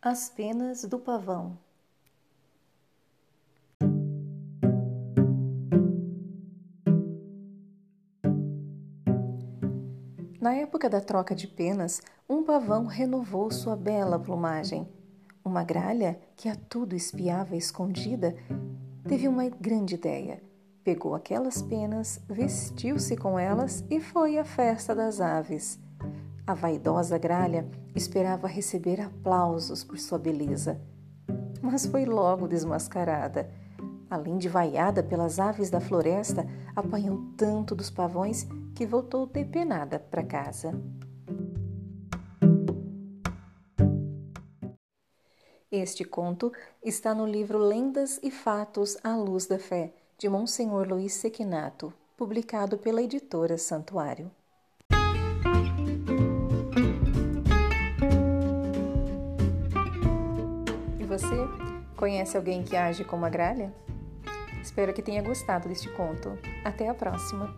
As penas do pavão. Na época da troca de penas, um pavão renovou sua bela plumagem. Uma gralha, que a tudo espiava escondida, teve uma grande ideia. Pegou aquelas penas, vestiu-se com elas e foi à festa das aves. A vaidosa gralha esperava receber aplausos por sua beleza, mas foi logo desmascarada. Além de vaiada pelas aves da floresta, apanhou tanto dos pavões que voltou depenada para casa. Este conto está no livro Lendas e Fatos à Luz da Fé, de Monsenhor Luiz Sequinato, publicado pela editora Santuário. Você conhece alguém que age como a gralha? Espero que tenha gostado deste conto. Até a próxima!